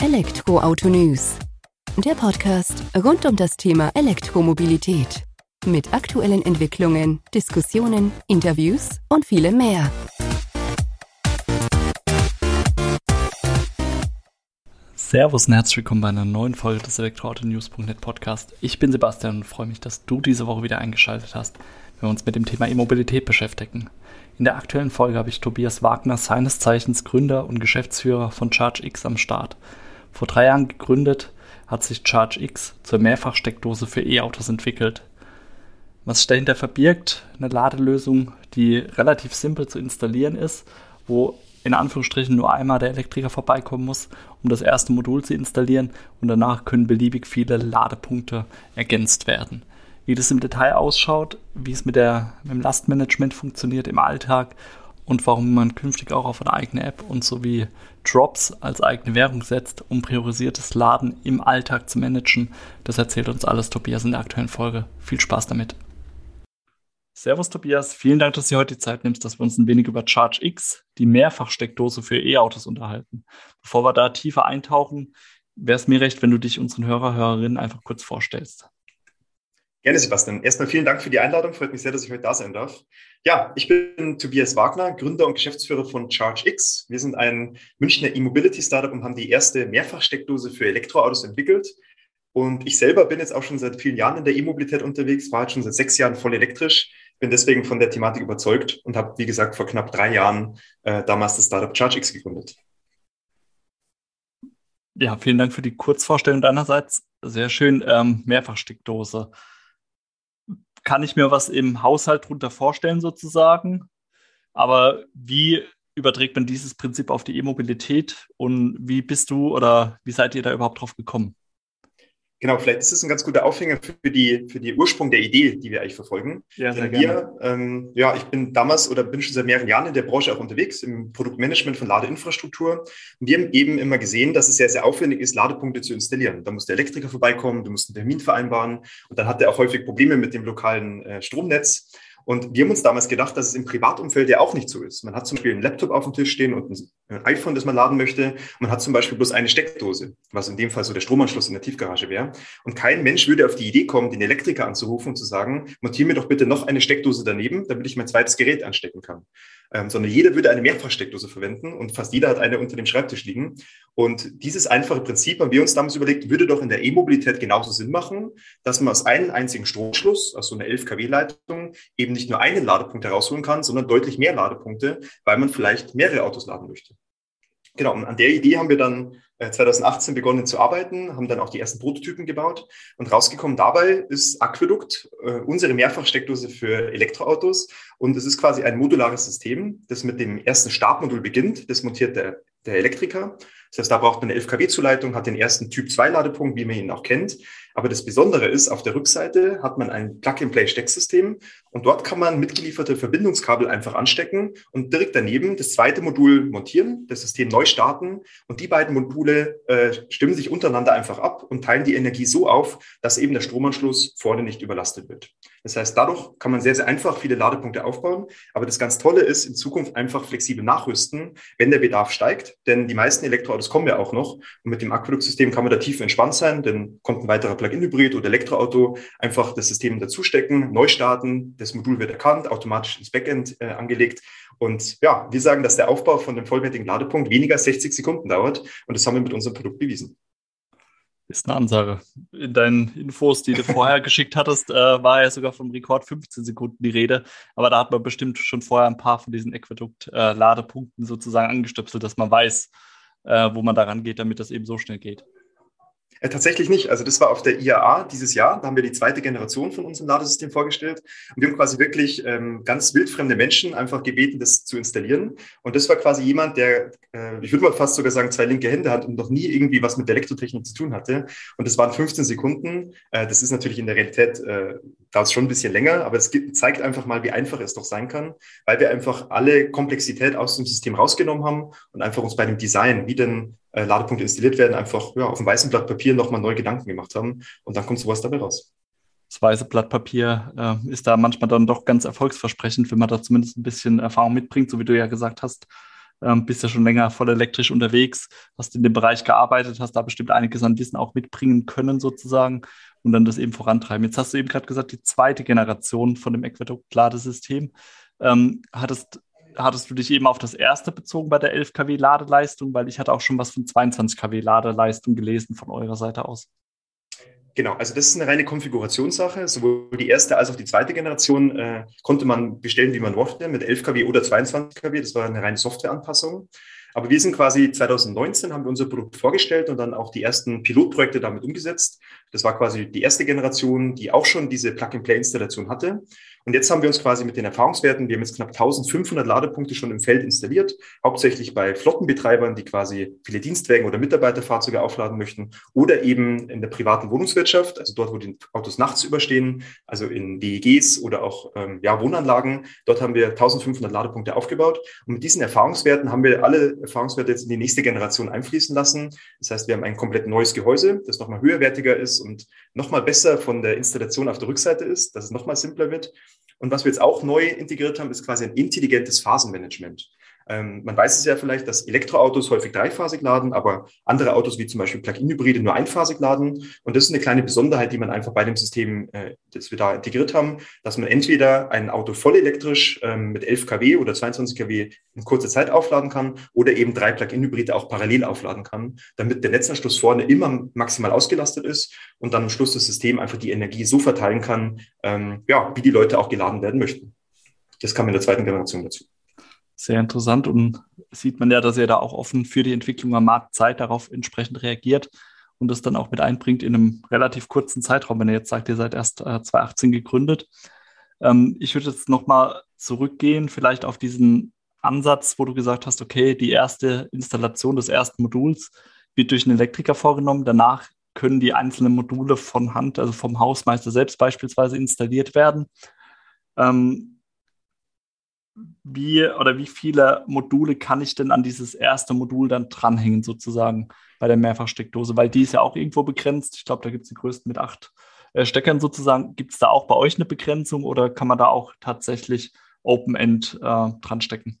Elektroauto News. Der Podcast rund um das Thema Elektromobilität. Mit aktuellen Entwicklungen, Diskussionen, Interviews und vielem mehr. Servus und herzlich willkommen bei einer neuen Folge des Elektroauto-News.net Podcast. Ich bin Sebastian und freue mich, dass du diese Woche wieder eingeschaltet hast, wenn wir uns mit dem Thema E-Mobilität beschäftigen. In der aktuellen Folge habe ich Tobias Wagner, seines Zeichens Gründer und Geschäftsführer von ChargeX am Start. Vor drei Jahren gegründet, hat sich ChargeX zur Mehrfachsteckdose für E-Autos entwickelt. Was sich dahinter verbirgt, eine Ladelösung, die relativ simpel zu installieren ist, wo in Anführungsstrichen nur einmal der Elektriker vorbeikommen muss, um das erste Modul zu installieren und danach können beliebig viele Ladepunkte ergänzt werden wie das im Detail ausschaut, wie es mit, der, mit dem Lastmanagement funktioniert im Alltag und warum man künftig auch auf eine eigene App und sowie Drops als eigene Währung setzt, um priorisiertes Laden im Alltag zu managen. Das erzählt uns alles Tobias in der aktuellen Folge. Viel Spaß damit. Servus Tobias, vielen Dank, dass du heute die Zeit nimmst, dass wir uns ein wenig über Charge X, die Mehrfachsteckdose für E-Autos unterhalten. Bevor wir da tiefer eintauchen, wäre es mir recht, wenn du dich unseren Hörer, Hörerinnen einfach kurz vorstellst. Gerne, Sebastian. Erstmal vielen Dank für die Einladung. Freut mich sehr, dass ich heute da sein darf. Ja, ich bin Tobias Wagner, Gründer und Geschäftsführer von ChargeX. Wir sind ein Münchner E-Mobility-Startup und haben die erste Mehrfachsteckdose für Elektroautos entwickelt. Und ich selber bin jetzt auch schon seit vielen Jahren in der E-Mobilität unterwegs, war jetzt schon seit sechs Jahren voll elektrisch, bin deswegen von der Thematik überzeugt und habe, wie gesagt, vor knapp drei Jahren äh, damals das Startup ChargeX gegründet. Ja, vielen Dank für die Kurzvorstellung deinerseits. Sehr schön, ähm, Mehrfachsteckdose kann ich mir was im Haushalt drunter vorstellen sozusagen. Aber wie überträgt man dieses Prinzip auf die E-Mobilität und wie bist du oder wie seid ihr da überhaupt drauf gekommen? Genau, vielleicht ist es ein ganz guter Aufhänger für die, für die Ursprung der Idee, die wir eigentlich verfolgen. Ja, sehr wir, ähm, ja, ich bin damals oder bin schon seit mehreren Jahren in der Branche auch unterwegs, im Produktmanagement von Ladeinfrastruktur. Und wir haben eben immer gesehen, dass es sehr, sehr aufwendig ist, Ladepunkte zu installieren. Da muss der Elektriker vorbeikommen, du musst einen Termin vereinbaren und dann hat er auch häufig Probleme mit dem lokalen äh, Stromnetz. Und wir haben uns damals gedacht, dass es im Privatumfeld ja auch nicht so ist. Man hat zum Beispiel einen Laptop auf dem Tisch stehen und ein iPhone, das man laden möchte. Man hat zum Beispiel bloß eine Steckdose, was in dem Fall so der Stromanschluss in der Tiefgarage wäre. Und kein Mensch würde auf die Idee kommen, den Elektriker anzurufen und zu sagen, montiere mir doch bitte noch eine Steckdose daneben, damit ich mein zweites Gerät anstecken kann ähm, sondern jeder würde eine Mehrfachsteckdose verwenden und fast jeder hat eine unter dem Schreibtisch liegen. Und dieses einfache Prinzip haben wir uns damals überlegt, würde doch in der E-Mobilität genauso Sinn machen, dass man aus einem einzigen Stromschluss, also einer 11 kW-Leitung, eben nicht nur einen Ladepunkt herausholen kann, sondern deutlich mehr Ladepunkte, weil man vielleicht mehrere Autos laden möchte. Genau, und an der Idee haben wir dann 2018 äh, begonnen zu arbeiten, haben dann auch die ersten Prototypen gebaut und rausgekommen dabei ist Aqueduct, äh, unsere Mehrfachsteckdose für Elektroautos. Und es ist quasi ein modulares System, das mit dem ersten Startmodul beginnt. Das montiert der, der Elektriker. Das heißt, da braucht man eine 11 kW-Zuleitung, hat den ersten Typ 2 Ladepunkt, wie man ihn auch kennt. Aber das Besondere ist, auf der Rückseite hat man ein Plug-and-Play-Stecksystem und dort kann man mitgelieferte Verbindungskabel einfach anstecken und direkt daneben das zweite Modul montieren, das System neu starten und die beiden Module äh, stimmen sich untereinander einfach ab und teilen die Energie so auf, dass eben der Stromanschluss vorne nicht überlastet wird. Das heißt, dadurch kann man sehr, sehr einfach viele Ladepunkte aufbauen. Aber das ganz Tolle ist, in Zukunft einfach flexibel nachrüsten, wenn der Bedarf steigt. Denn die meisten Elektroautos kommen ja auch noch. Und mit dem Aquäduct-System kann man da tief entspannt sein, denn kommt ein weiterer Plug-in-Hybrid oder Elektroauto, einfach das System dazustecken, neu starten, das Modul wird erkannt, automatisch ins Backend äh, angelegt. Und ja, wir sagen, dass der Aufbau von dem vollwertigen Ladepunkt weniger als 60 Sekunden dauert. Und das haben wir mit unserem Produkt bewiesen. Ist eine Ansage. In deinen Infos, die du vorher geschickt hattest, äh, war ja sogar vom Rekord 15 Sekunden die Rede. Aber da hat man bestimmt schon vorher ein paar von diesen Aquädukt-Ladepunkten äh, sozusagen angestöpselt, dass man weiß, äh, wo man daran geht, damit das eben so schnell geht. Äh, tatsächlich nicht. Also das war auf der IAA dieses Jahr. Da haben wir die zweite Generation von unserem Ladesystem vorgestellt. Und wir haben quasi wirklich ähm, ganz wildfremde Menschen einfach gebeten, das zu installieren. Und das war quasi jemand, der, äh, ich würde mal fast sogar sagen, zwei linke Hände hat und noch nie irgendwie was mit Elektrotechnik zu tun hatte. Und das waren 15 Sekunden. Äh, das ist natürlich in der Realität, äh, dauert es schon ein bisschen länger, aber es gibt, zeigt einfach mal, wie einfach es doch sein kann, weil wir einfach alle Komplexität aus dem System rausgenommen haben und einfach uns bei dem Design, wie denn äh, Ladepunkte installiert werden, einfach ja, auf dem weißen Blatt Papier nochmal neue Gedanken gemacht haben und dann kommt sowas dabei raus. Das weiße Blatt Papier äh, ist da manchmal dann doch ganz erfolgsversprechend, wenn man da zumindest ein bisschen Erfahrung mitbringt, so wie du ja gesagt hast. Ähm, bist ja schon länger voll elektrisch unterwegs, hast in dem Bereich gearbeitet, hast da bestimmt einiges an Wissen auch mitbringen können sozusagen und dann das eben vorantreiben. Jetzt hast du eben gerade gesagt, die zweite Generation von dem Aqueduct-Ladesystem. Ähm, hattest, hattest du dich eben auf das erste bezogen bei der 11 kW Ladeleistung? Weil ich hatte auch schon was von 22 kW Ladeleistung gelesen von eurer Seite aus. Genau, also das ist eine reine Konfigurationssache. Sowohl die erste als auch die zweite Generation äh, konnte man bestellen, wie man wollte, mit 11 kW oder 22 kW. Das war eine reine Softwareanpassung. Aber wir sind quasi 2019, haben wir unser Produkt vorgestellt und dann auch die ersten Pilotprojekte damit umgesetzt. Das war quasi die erste Generation, die auch schon diese Plug-and-Play-Installation hatte. Und jetzt haben wir uns quasi mit den Erfahrungswerten, wir haben jetzt knapp 1500 Ladepunkte schon im Feld installiert, hauptsächlich bei Flottenbetreibern, die quasi viele Dienstwägen oder Mitarbeiterfahrzeuge aufladen möchten oder eben in der privaten Wohnungswirtschaft, also dort, wo die Autos nachts überstehen, also in DEGs oder auch ähm, ja, Wohnanlagen. Dort haben wir 1500 Ladepunkte aufgebaut. Und mit diesen Erfahrungswerten haben wir alle Erfahrungswerte jetzt in die nächste Generation einfließen lassen. Das heißt, wir haben ein komplett neues Gehäuse, das nochmal höherwertiger ist und nochmal besser von der Installation auf der Rückseite ist, dass es nochmal simpler wird. Und was wir jetzt auch neu integriert haben, ist quasi ein intelligentes Phasenmanagement. Ähm, man weiß es ja vielleicht, dass Elektroautos häufig dreiphasig laden, aber andere Autos wie zum Beispiel Plug-in-Hybride nur einphasig laden. Und das ist eine kleine Besonderheit, die man einfach bei dem System, äh, das wir da integriert haben, dass man entweder ein Auto voll elektrisch ähm, mit 11 kW oder 22 kW in kurzer Zeit aufladen kann oder eben drei Plug-in-Hybride auch parallel aufladen kann, damit der Netzanschluss vorne immer maximal ausgelastet ist und dann am Schluss das System einfach die Energie so verteilen kann, ähm, ja, wie die Leute auch geladen werden möchten. Das kam in der zweiten Generation dazu sehr interessant und sieht man ja, dass ihr da auch offen für die Entwicklung am Markt seid, darauf entsprechend reagiert und das dann auch mit einbringt in einem relativ kurzen Zeitraum, wenn ihr jetzt sagt, ihr seid erst äh, 2018 gegründet. Ähm, ich würde jetzt nochmal zurückgehen, vielleicht auf diesen Ansatz, wo du gesagt hast, okay, die erste Installation des ersten Moduls wird durch einen Elektriker vorgenommen, danach können die einzelnen Module von Hand, also vom Hausmeister selbst beispielsweise installiert werden. Ähm, wie oder wie viele Module kann ich denn an dieses erste Modul dann dranhängen, sozusagen bei der Mehrfachsteckdose? Weil die ist ja auch irgendwo begrenzt. Ich glaube, da gibt es die größten mit acht äh, Steckern sozusagen. Gibt es da auch bei euch eine Begrenzung oder kann man da auch tatsächlich Open-End äh, dran stecken?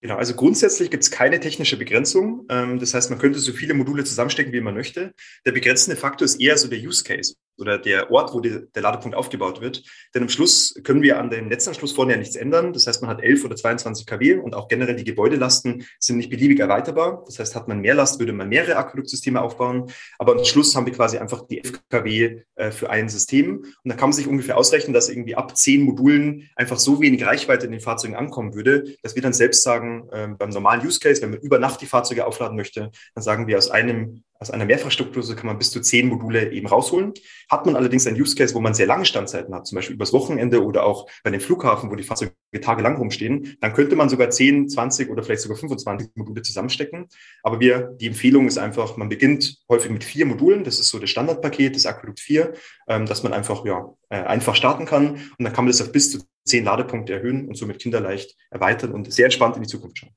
Genau, also grundsätzlich gibt es keine technische Begrenzung. Ähm, das heißt, man könnte so viele Module zusammenstecken, wie man möchte. Der begrenzende Faktor ist eher so der Use Case oder der Ort, wo die, der Ladepunkt aufgebaut wird. Denn am Schluss können wir an dem Netzanschluss vorne ja nichts ändern. Das heißt, man hat 11 oder 22 kW und auch generell die Gebäudelasten sind nicht beliebig erweiterbar. Das heißt, hat man mehr Last, würde man mehrere Aquäduktsysteme aufbauen. Aber am Schluss haben wir quasi einfach die 11 kW äh, für ein System. Und da kann man sich ungefähr ausrechnen, dass irgendwie ab 10 Modulen einfach so wenig Reichweite in den Fahrzeugen ankommen würde, dass wir dann selbst sagen, äh, beim normalen Use Case, wenn man über Nacht die Fahrzeuge aufladen möchte, dann sagen wir aus einem aus einer Mehrfachsteckdose kann man bis zu zehn Module eben rausholen. Hat man allerdings ein Use Case, wo man sehr lange Standzeiten hat, zum Beispiel übers Wochenende oder auch bei dem Flughafen, wo die Fahrzeuge tagelang rumstehen, dann könnte man sogar 10, 20 oder vielleicht sogar 25 Module zusammenstecken. Aber wir, die Empfehlung ist einfach, man beginnt häufig mit vier Modulen. Das ist so das Standardpaket, das Aqueduct 4, ähm, dass man einfach, ja, äh, einfach starten kann. Und dann kann man das auf bis zu zehn Ladepunkte erhöhen und somit kinderleicht erweitern und sehr entspannt in die Zukunft schauen.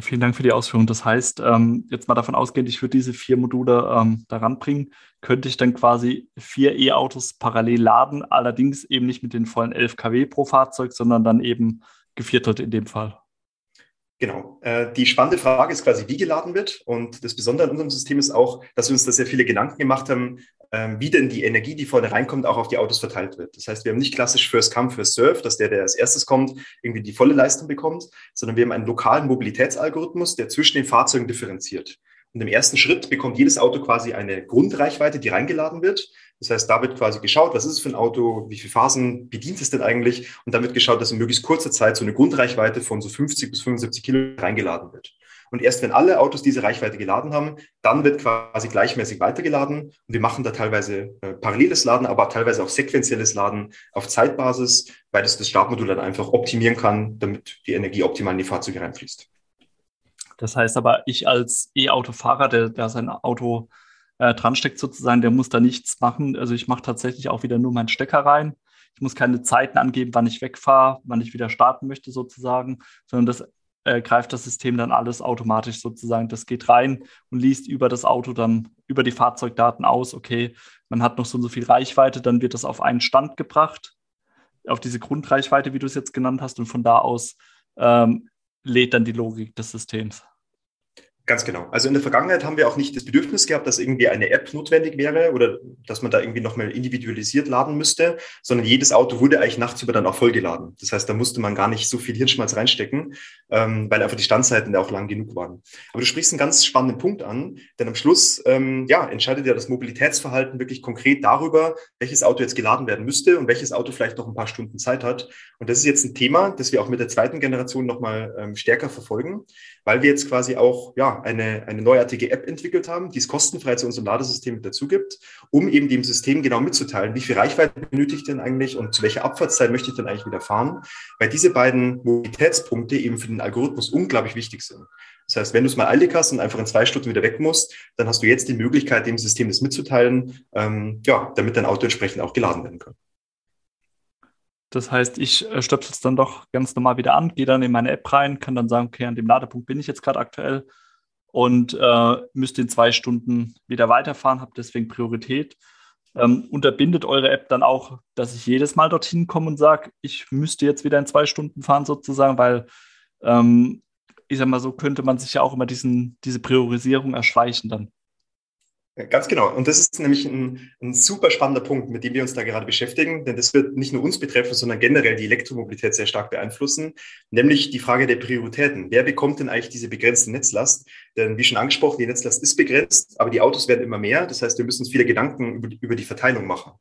Vielen Dank für die Ausführung. Das heißt, ähm, jetzt mal davon ausgehend, ich würde diese vier Module ähm, daran bringen, könnte ich dann quasi vier E-Autos parallel laden, allerdings eben nicht mit den vollen 11 kW pro Fahrzeug, sondern dann eben geviertelt in dem Fall. Genau. Äh, die spannende Frage ist quasi, wie geladen wird. Und das Besondere an unserem System ist auch, dass wir uns da sehr viele Gedanken gemacht haben, wie denn die Energie, die vorne reinkommt, auch auf die Autos verteilt wird. Das heißt, wir haben nicht klassisch First Come, First Serve, dass der, der als erstes kommt, irgendwie die volle Leistung bekommt, sondern wir haben einen lokalen Mobilitätsalgorithmus, der zwischen den Fahrzeugen differenziert. Und im ersten Schritt bekommt jedes Auto quasi eine Grundreichweite, die reingeladen wird. Das heißt, da wird quasi geschaut, was ist es für ein Auto, wie viele Phasen bedient es denn eigentlich? Und wird geschaut, dass in möglichst kurzer Zeit so eine Grundreichweite von so 50 bis 75 Kilo reingeladen wird. Und erst wenn alle Autos diese Reichweite geladen haben, dann wird quasi gleichmäßig weitergeladen. Und wir machen da teilweise äh, paralleles Laden, aber teilweise auch sequenzielles Laden auf Zeitbasis, weil das das Startmodul dann einfach optimieren kann, damit die Energie optimal in die Fahrzeuge reinfließt. Das heißt aber, ich als E-Autofahrer, der, der sein Auto äh, dran steckt sozusagen, der muss da nichts machen. Also ich mache tatsächlich auch wieder nur meinen Stecker rein. Ich muss keine Zeiten angeben, wann ich wegfahre, wann ich wieder starten möchte sozusagen, sondern das äh, greift das System dann alles automatisch sozusagen. Das geht rein und liest über das Auto dann über die Fahrzeugdaten aus. Okay, man hat noch so und so viel Reichweite, dann wird das auf einen Stand gebracht, auf diese Grundreichweite, wie du es jetzt genannt hast, und von da aus ähm, lädt dann die Logik des Systems. Ganz genau. Also in der Vergangenheit haben wir auch nicht das Bedürfnis gehabt, dass irgendwie eine App notwendig wäre oder dass man da irgendwie nochmal individualisiert laden müsste, sondern jedes Auto wurde eigentlich nachts über dann auch vollgeladen. Das heißt, da musste man gar nicht so viel Hirnschmalz reinstecken, ähm, weil einfach die Standzeiten da auch lang genug waren. Aber du sprichst einen ganz spannenden Punkt an, denn am Schluss ähm, ja, entscheidet ja das Mobilitätsverhalten wirklich konkret darüber, welches Auto jetzt geladen werden müsste und welches Auto vielleicht noch ein paar Stunden Zeit hat. Und das ist jetzt ein Thema, das wir auch mit der zweiten Generation nochmal ähm, stärker verfolgen, weil wir jetzt quasi auch ja, eine, eine neuartige App entwickelt haben, die es kostenfrei zu unserem Ladesystem dazu gibt, um eben dem System genau mitzuteilen, wie viel Reichweite benötige ich denn eigentlich und zu welcher Abfahrtszeit möchte ich denn eigentlich wieder fahren, weil diese beiden Mobilitätspunkte eben für den Algorithmus unglaublich wichtig sind. Das heißt, wenn du es mal eilig hast und einfach in zwei Stunden wieder weg musst, dann hast du jetzt die Möglichkeit, dem System das mitzuteilen, ähm, ja, damit dein Auto entsprechend auch geladen werden kann. Das heißt, ich äh, stöpsel es dann doch ganz normal wieder an, gehe dann in meine App rein, kann dann sagen, okay, an dem Ladepunkt bin ich jetzt gerade aktuell und äh, müsst in zwei Stunden wieder weiterfahren, habt deswegen Priorität. Ähm, unterbindet eure App dann auch, dass ich jedes Mal dorthin komme und sage, ich müsste jetzt wieder in zwei Stunden fahren sozusagen, weil ähm, ich sag mal, so könnte man sich ja auch immer diesen, diese Priorisierung erschleichen dann. Ganz genau. Und das ist nämlich ein, ein, super spannender Punkt, mit dem wir uns da gerade beschäftigen, denn das wird nicht nur uns betreffen, sondern generell die Elektromobilität sehr stark beeinflussen, nämlich die Frage der Prioritäten. Wer bekommt denn eigentlich diese begrenzte Netzlast? Denn wie schon angesprochen, die Netzlast ist begrenzt, aber die Autos werden immer mehr. Das heißt, wir müssen uns viele Gedanken über die, über die Verteilung machen.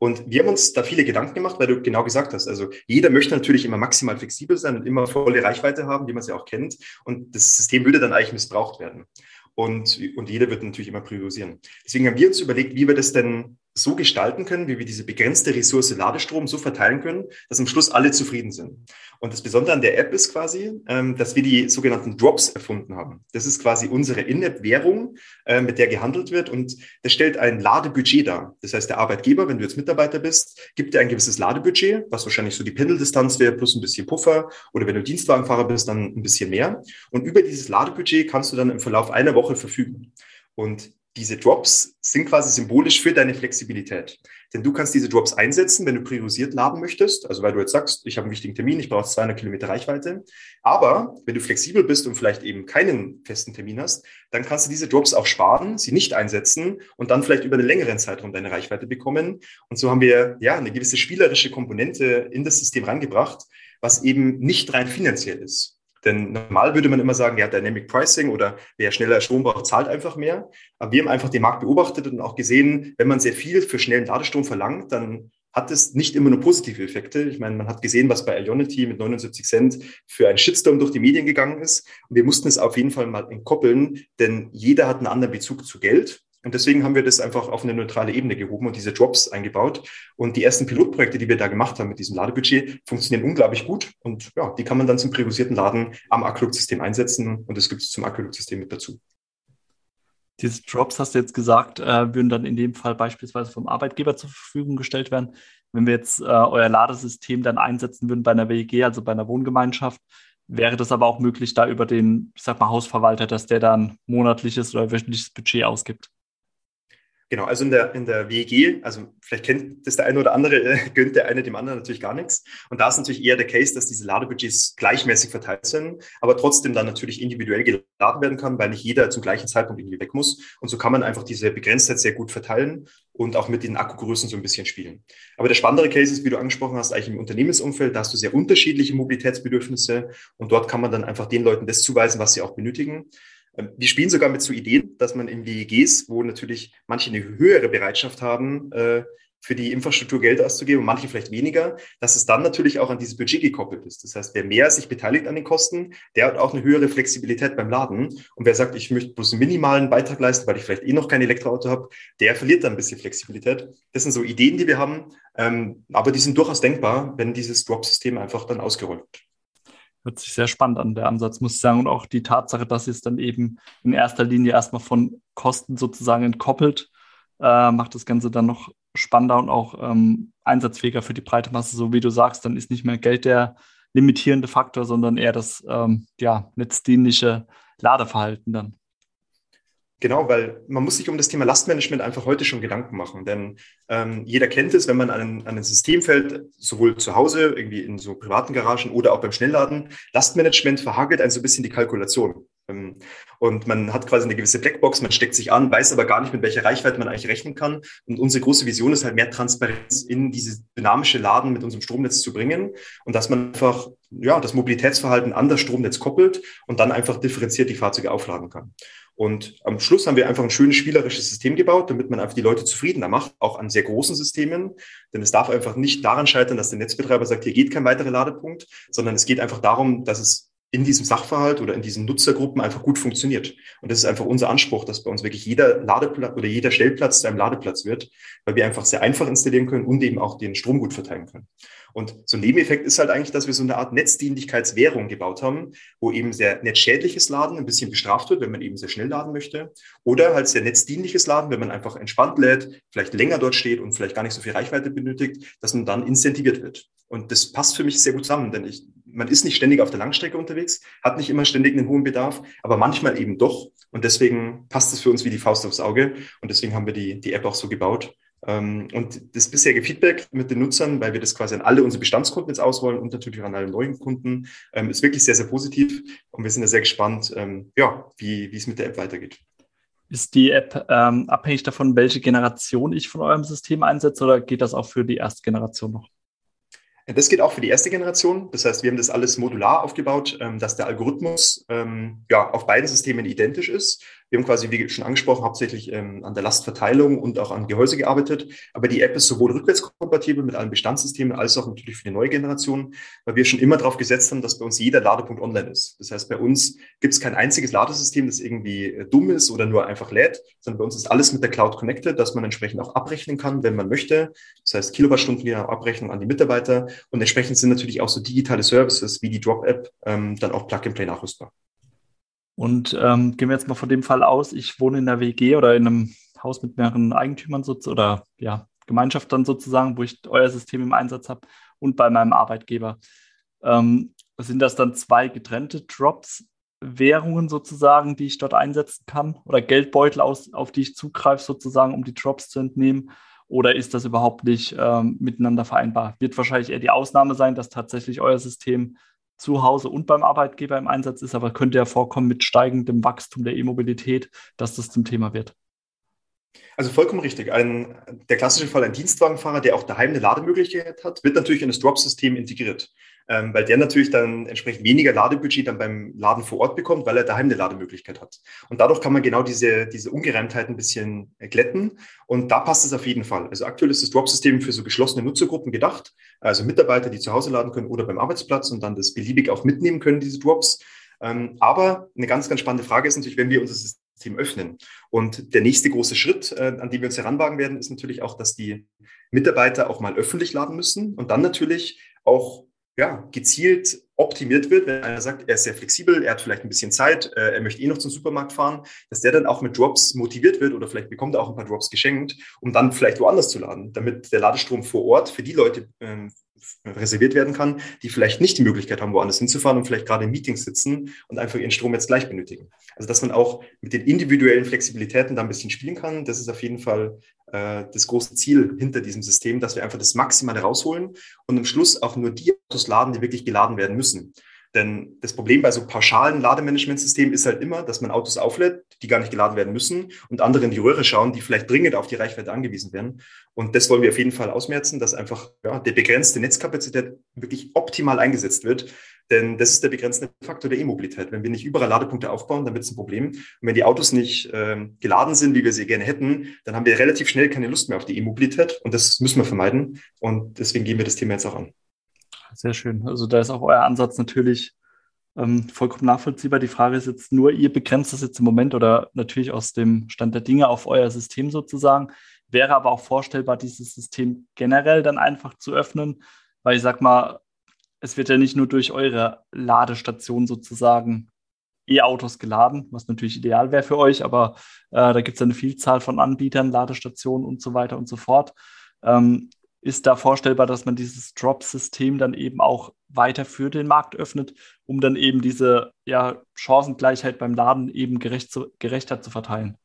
Und wir haben uns da viele Gedanken gemacht, weil du genau gesagt hast, also jeder möchte natürlich immer maximal flexibel sein und immer volle Reichweite haben, wie man ja auch kennt. Und das System würde dann eigentlich missbraucht werden und, und jeder wird natürlich immer priorisieren. Deswegen haben wir uns überlegt, wie wir das denn so gestalten können, wie wir diese begrenzte Ressource Ladestrom so verteilen können, dass am Schluss alle zufrieden sind. Und das Besondere an der App ist quasi, ähm, dass wir die sogenannten Drops erfunden haben. Das ist quasi unsere In-App-Währung, äh, mit der gehandelt wird und das stellt ein Ladebudget dar. Das heißt, der Arbeitgeber, wenn du jetzt Mitarbeiter bist, gibt dir ein gewisses Ladebudget, was wahrscheinlich so die Pendeldistanz wäre, plus ein bisschen Puffer. Oder wenn du Dienstwagenfahrer bist, dann ein bisschen mehr. Und über dieses Ladebudget kannst du dann im Verlauf einer Woche verfügen. Und diese Drops sind quasi symbolisch für deine Flexibilität. Denn du kannst diese Drops einsetzen, wenn du priorisiert laden möchtest. Also weil du jetzt sagst, ich habe einen wichtigen Termin, ich brauche 200 Kilometer Reichweite. Aber wenn du flexibel bist und vielleicht eben keinen festen Termin hast, dann kannst du diese Drops auch sparen, sie nicht einsetzen und dann vielleicht über einen längeren Zeitraum deine Reichweite bekommen. Und so haben wir ja eine gewisse spielerische Komponente in das System reingebracht, was eben nicht rein finanziell ist. Denn normal würde man immer sagen, ja, Dynamic Pricing oder wer schneller Strom braucht, zahlt einfach mehr. Aber wir haben einfach den Markt beobachtet und auch gesehen, wenn man sehr viel für schnellen Ladestrom verlangt, dann hat es nicht immer nur positive Effekte. Ich meine, man hat gesehen, was bei Ionity mit 79 Cent für einen Shitstorm durch die Medien gegangen ist. Und wir mussten es auf jeden Fall mal entkoppeln, denn jeder hat einen anderen Bezug zu Geld. Und deswegen haben wir das einfach auf eine neutrale Ebene gehoben und diese Drops eingebaut. Und die ersten Pilotprojekte, die wir da gemacht haben mit diesem Ladebudget, funktionieren unglaublich gut. Und ja, die kann man dann zum priorisierten Laden am Aqueduct-System einsetzen. Und das gibt es zum Aqueduct-System mit dazu. Diese Drops, hast du jetzt gesagt, äh, würden dann in dem Fall beispielsweise vom Arbeitgeber zur Verfügung gestellt werden. Wenn wir jetzt äh, euer Ladesystem dann einsetzen würden bei einer WEG, also bei einer Wohngemeinschaft, wäre das aber auch möglich, da über den, ich sag mal, Hausverwalter, dass der dann monatliches oder wöchentliches Budget ausgibt. Genau, also in der, in der WEG, also vielleicht kennt das der eine oder andere, äh, gönnt der eine dem anderen natürlich gar nichts. Und da ist natürlich eher der Case, dass diese Ladebudgets gleichmäßig verteilt sind, aber trotzdem dann natürlich individuell geladen werden kann, weil nicht jeder zum gleichen Zeitpunkt irgendwie weg muss. Und so kann man einfach diese Begrenztheit sehr gut verteilen und auch mit den Akkugrößen so ein bisschen spielen. Aber der spannendere Case ist, wie du angesprochen hast, eigentlich im Unternehmensumfeld, da hast du sehr unterschiedliche Mobilitätsbedürfnisse und dort kann man dann einfach den Leuten das zuweisen, was sie auch benötigen. Ähm, wir spielen sogar mit so Ideen, dass man in WEGs, wo natürlich manche eine höhere Bereitschaft haben, äh, für die Infrastruktur Geld auszugeben und manche vielleicht weniger, dass es dann natürlich auch an dieses Budget gekoppelt ist. Das heißt, wer mehr sich beteiligt an den Kosten, der hat auch eine höhere Flexibilität beim Laden. Und wer sagt, ich möchte bloß einen minimalen Beitrag leisten, weil ich vielleicht eh noch kein Elektroauto habe, der verliert dann ein bisschen Flexibilität. Das sind so Ideen, die wir haben, ähm, aber die sind durchaus denkbar, wenn dieses Drop-System einfach dann ausgerollt wird. Hört sich sehr spannend an, der Ansatz, muss ich sagen. Und auch die Tatsache, dass es dann eben in erster Linie erstmal von Kosten sozusagen entkoppelt, äh, macht das Ganze dann noch spannender und auch ähm, einsatzfähiger für die breite Masse. So wie du sagst, dann ist nicht mehr Geld der limitierende Faktor, sondern eher das ähm, ja, netzdienliche Ladeverhalten dann. Genau, weil man muss sich um das Thema Lastmanagement einfach heute schon Gedanken machen. Denn ähm, jeder kennt es, wenn man an, an ein System fällt, sowohl zu Hause, irgendwie in so privaten Garagen oder auch beim Schnellladen. Lastmanagement verhagelt ein so ein bisschen die Kalkulation. Ähm, und man hat quasi eine gewisse Blackbox, man steckt sich an, weiß aber gar nicht, mit welcher Reichweite man eigentlich rechnen kann. Und unsere große Vision ist halt mehr Transparenz in diese dynamische Laden mit unserem Stromnetz zu bringen und dass man einfach ja, das Mobilitätsverhalten an das Stromnetz koppelt und dann einfach differenziert die Fahrzeuge aufladen kann. Und am Schluss haben wir einfach ein schönes spielerisches System gebaut, damit man einfach die Leute zufriedener macht, auch an sehr großen Systemen. Denn es darf einfach nicht daran scheitern, dass der Netzbetreiber sagt, hier geht kein weiterer Ladepunkt, sondern es geht einfach darum, dass es in diesem Sachverhalt oder in diesen Nutzergruppen einfach gut funktioniert. Und das ist einfach unser Anspruch, dass bei uns wirklich jeder Ladeplatz oder jeder Stellplatz zu einem Ladeplatz wird, weil wir einfach sehr einfach installieren können und eben auch den Strom gut verteilen können. Und so ein Nebeneffekt ist halt eigentlich, dass wir so eine Art Netzdienlichkeitswährung gebaut haben, wo eben sehr netzschädliches Laden ein bisschen bestraft wird, wenn man eben sehr schnell laden möchte. Oder halt sehr netzdienliches Laden, wenn man einfach entspannt lädt, vielleicht länger dort steht und vielleicht gar nicht so viel Reichweite benötigt, dass man dann incentiviert wird. Und das passt für mich sehr gut zusammen, denn ich, man ist nicht ständig auf der Langstrecke unterwegs, hat nicht immer ständig einen hohen Bedarf, aber manchmal eben doch. Und deswegen passt es für uns wie die Faust aufs Auge. Und deswegen haben wir die, die App auch so gebaut. Ähm, und das bisherige Feedback mit den Nutzern, weil wir das quasi an alle unsere Bestandskunden jetzt ausrollen und natürlich an alle neuen Kunden, ähm, ist wirklich sehr, sehr positiv. Und wir sind ja sehr gespannt, ähm, ja, wie, wie es mit der App weitergeht. Ist die App ähm, abhängig davon, welche Generation ich von eurem System einsetze oder geht das auch für die erste Generation noch? Das geht auch für die erste Generation. Das heißt, wir haben das alles modular aufgebaut, dass der Algorithmus ja, auf beiden Systemen identisch ist. Wir haben quasi, wie schon angesprochen, hauptsächlich ähm, an der Lastverteilung und auch an Gehäuse gearbeitet. Aber die App ist sowohl rückwärtskompatibel mit allen Bestandssystemen als auch natürlich für die neue Generation, weil wir schon immer darauf gesetzt haben, dass bei uns jeder Ladepunkt online ist. Das heißt, bei uns gibt es kein einziges Ladesystem, das irgendwie äh, dumm ist oder nur einfach lädt, sondern bei uns ist alles mit der Cloud connected, dass man entsprechend auch abrechnen kann, wenn man möchte. Das heißt, Kilowattstunden die Abrechnung an die Mitarbeiter. Und entsprechend sind natürlich auch so digitale Services wie die Drop-App ähm, dann auch Plug-and-Play nachrüstbar. Und ähm, gehen wir jetzt mal von dem Fall aus, ich wohne in der WG oder in einem Haus mit mehreren Eigentümern oder ja, Gemeinschaft dann sozusagen, wo ich euer System im Einsatz habe und bei meinem Arbeitgeber. Ähm, sind das dann zwei getrennte Drops, Währungen sozusagen, die ich dort einsetzen kann oder Geldbeutel, aus, auf die ich zugreife sozusagen, um die Drops zu entnehmen? Oder ist das überhaupt nicht ähm, miteinander vereinbar? Wird wahrscheinlich eher die Ausnahme sein, dass tatsächlich euer System zu Hause und beim Arbeitgeber im Einsatz ist, aber könnte ja vorkommen mit steigendem Wachstum der E-Mobilität, dass das zum Thema wird. Also vollkommen richtig. Ein, der klassische Fall, ein Dienstwagenfahrer, der auch daheim eine Lademöglichkeit hat, wird natürlich in das Drop-System integriert ähm, weil der natürlich dann entsprechend weniger Ladebudget dann beim Laden vor Ort bekommt, weil er daheim eine Lademöglichkeit hat. Und dadurch kann man genau diese, diese Ungereimtheit ein bisschen glätten. Und da passt es auf jeden Fall. Also aktuell ist das Drop-System für so geschlossene Nutzergruppen gedacht, also Mitarbeiter, die zu Hause laden können oder beim Arbeitsplatz und dann das beliebig auch mitnehmen können, diese Drops. Ähm, aber eine ganz, ganz spannende Frage ist natürlich, wenn wir unser System öffnen. Und der nächste große Schritt, äh, an den wir uns heranwagen werden, ist natürlich auch, dass die Mitarbeiter auch mal öffentlich laden müssen und dann natürlich auch ja, gezielt optimiert wird, wenn einer sagt, er ist sehr flexibel, er hat vielleicht ein bisschen Zeit, äh, er möchte eh noch zum Supermarkt fahren, dass der dann auch mit Drops motiviert wird oder vielleicht bekommt er auch ein paar Drops geschenkt, um dann vielleicht woanders zu laden, damit der Ladestrom vor Ort für die Leute ähm, reserviert werden kann, die vielleicht nicht die Möglichkeit haben, woanders hinzufahren und vielleicht gerade in Meetings sitzen und einfach ihren Strom jetzt gleich benötigen. Also dass man auch mit den individuellen Flexibilitäten da ein bisschen spielen kann, das ist auf jeden Fall äh, das große Ziel hinter diesem System, dass wir einfach das Maximale rausholen und am Schluss auch nur die Autos laden, die wirklich geladen werden müssen. Denn das Problem bei so pauschalen Lademanagementsystemen ist halt immer, dass man Autos auflädt, die gar nicht geladen werden müssen und andere in die Röhre schauen, die vielleicht dringend auf die Reichweite angewiesen werden. Und das wollen wir auf jeden Fall ausmerzen, dass einfach ja, der begrenzte Netzkapazität wirklich optimal eingesetzt wird. Denn das ist der begrenzende Faktor der E-Mobilität. Wenn wir nicht überall Ladepunkte aufbauen, dann wird es ein Problem. Und wenn die Autos nicht ähm, geladen sind, wie wir sie gerne hätten, dann haben wir relativ schnell keine Lust mehr auf die E-Mobilität. Und das müssen wir vermeiden. Und deswegen gehen wir das Thema jetzt auch an. Sehr schön. Also da ist auch euer Ansatz natürlich ähm, vollkommen nachvollziehbar. Die Frage ist jetzt nur, ihr begrenzt das jetzt im Moment oder natürlich aus dem Stand der Dinge auf euer System sozusagen. Wäre aber auch vorstellbar, dieses System generell dann einfach zu öffnen, weil ich sag mal, es wird ja nicht nur durch eure Ladestation sozusagen E-Autos geladen, was natürlich ideal wäre für euch, aber äh, da gibt es eine Vielzahl von Anbietern, Ladestationen und so weiter und so fort. Ähm, ist da vorstellbar, dass man dieses Drop-System dann eben auch weiter für den Markt öffnet, um dann eben diese ja, Chancengleichheit beim Laden eben gerecht zu, gerechter zu verteilen?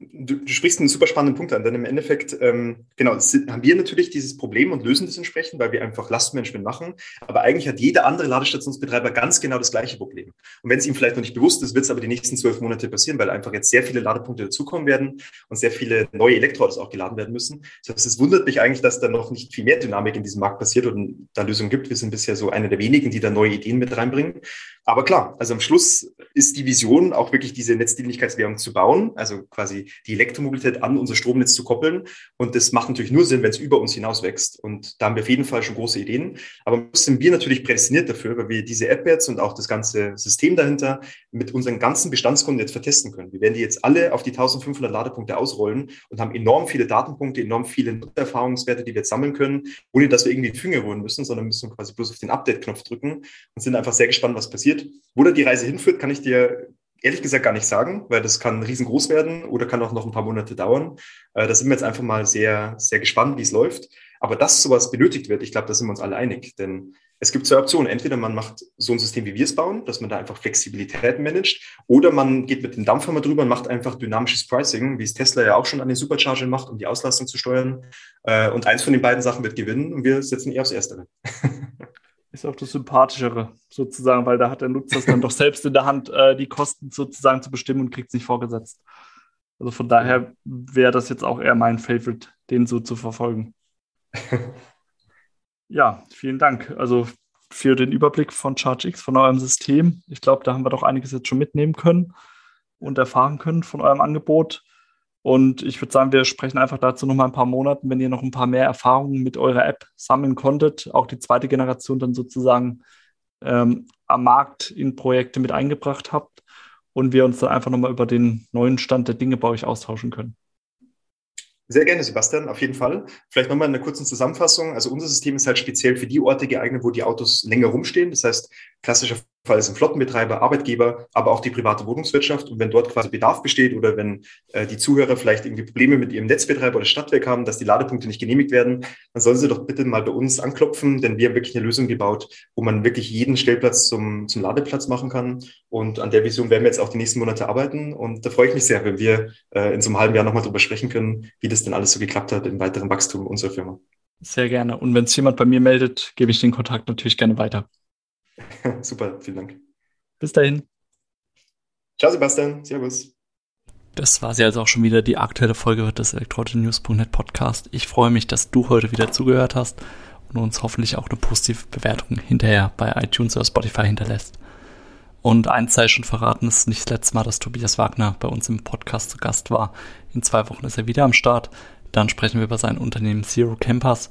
Du, du, sprichst einen super spannenden Punkt an, denn im Endeffekt, ähm, genau, sind, haben wir natürlich dieses Problem und lösen das entsprechend, weil wir einfach Lastmanagement machen. Aber eigentlich hat jeder andere Ladestationsbetreiber ganz genau das gleiche Problem. Und wenn es ihm vielleicht noch nicht bewusst ist, wird es aber die nächsten zwölf Monate passieren, weil einfach jetzt sehr viele Ladepunkte dazukommen werden und sehr viele neue Elektroautos auch geladen werden müssen. Das heißt, es wundert mich eigentlich, dass da noch nicht viel mehr Dynamik in diesem Markt passiert und da Lösungen gibt. Wir sind bisher so einer der wenigen, die da neue Ideen mit reinbringen. Aber klar, also am Schluss ist die Vision auch wirklich diese Netzdienlichkeitswährung zu bauen, also quasi die Elektromobilität an unser Stromnetz zu koppeln. Und das macht natürlich nur Sinn, wenn es über uns hinaus wächst. Und da haben wir auf jeden Fall schon große Ideen. Aber sind wir natürlich prädestiniert dafür, weil wir diese App jetzt und auch das ganze System dahinter mit unseren ganzen Bestandskunden jetzt vertesten können. Wir werden die jetzt alle auf die 1500 Ladepunkte ausrollen und haben enorm viele Datenpunkte, enorm viele Erfahrungswerte, die wir jetzt sammeln können, ohne dass wir irgendwie Finger rühren müssen, sondern müssen quasi bloß auf den Update-Knopf drücken und sind einfach sehr gespannt, was passiert passiert. Wo da die Reise hinführt, kann ich dir ehrlich gesagt gar nicht sagen, weil das kann riesengroß werden oder kann auch noch ein paar Monate dauern. Äh, da sind wir jetzt einfach mal sehr, sehr gespannt, wie es läuft. Aber dass sowas benötigt wird, ich glaube, da sind wir uns alle einig. Denn es gibt zwei Optionen. Entweder man macht so ein System, wie wir es bauen, dass man da einfach Flexibilität managt, oder man geht mit dem Dampfhammer drüber und macht einfach dynamisches Pricing, wie es Tesla ja auch schon an den Superchargern macht, um die Auslastung zu steuern. Äh, und eins von den beiden Sachen wird gewinnen und wir setzen eher aufs Erstere. ist auch das Sympathischere, sozusagen, weil da hat der Nutzer es dann doch selbst in der Hand, äh, die Kosten sozusagen zu bestimmen und kriegt es nicht vorgesetzt. Also von daher wäre das jetzt auch eher mein Favorite, den so zu verfolgen. ja, vielen Dank. Also für den Überblick von ChargeX, von eurem System. Ich glaube, da haben wir doch einiges jetzt schon mitnehmen können und erfahren können von eurem Angebot. Und ich würde sagen, wir sprechen einfach dazu noch mal ein paar Monaten, wenn ihr noch ein paar mehr Erfahrungen mit eurer App sammeln konntet, auch die zweite Generation dann sozusagen ähm, am Markt in Projekte mit eingebracht habt und wir uns dann einfach nochmal über den neuen Stand der Dinge bei euch austauschen können. Sehr gerne, Sebastian, auf jeden Fall. Vielleicht nochmal in einer kurzen Zusammenfassung. Also unser System ist halt speziell für die Orte geeignet, wo die Autos länger rumstehen. Das heißt, klassischer Fall ist Flottenbetreiber, Arbeitgeber, aber auch die private Wohnungswirtschaft. Und wenn dort quasi Bedarf besteht oder wenn äh, die Zuhörer vielleicht irgendwie Probleme mit ihrem Netzbetreiber oder Stadtwerk haben, dass die Ladepunkte nicht genehmigt werden, dann sollen sie doch bitte mal bei uns anklopfen, denn wir haben wirklich eine Lösung gebaut, wo man wirklich jeden Stellplatz zum, zum Ladeplatz machen kann. Und an der Vision werden wir jetzt auch die nächsten Monate arbeiten. Und da freue ich mich sehr, wenn wir äh, in so einem halben Jahr nochmal drüber sprechen können, wie das denn alles so geklappt hat im weiteren Wachstum unserer Firma. Sehr gerne. Und wenn es jemand bei mir meldet, gebe ich den Kontakt natürlich gerne weiter. Super, vielen Dank. Bis dahin. Ciao, Sebastian. Servus. Das war sie also auch schon wieder, die aktuelle Folge des elektronews.net Podcast. Ich freue mich, dass du heute wieder zugehört hast und uns hoffentlich auch eine positive Bewertung hinterher bei iTunes oder Spotify hinterlässt. Und eins sei schon verraten, es ist nicht das letzte Mal, dass Tobias Wagner bei uns im Podcast zu Gast war. In zwei Wochen ist er wieder am Start. Dann sprechen wir über sein Unternehmen Zero Campers,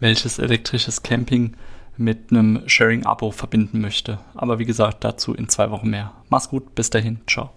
welches elektrisches Camping mit einem Sharing-Abo verbinden möchte. Aber wie gesagt, dazu in zwei Wochen mehr. Mach's gut, bis dahin, ciao.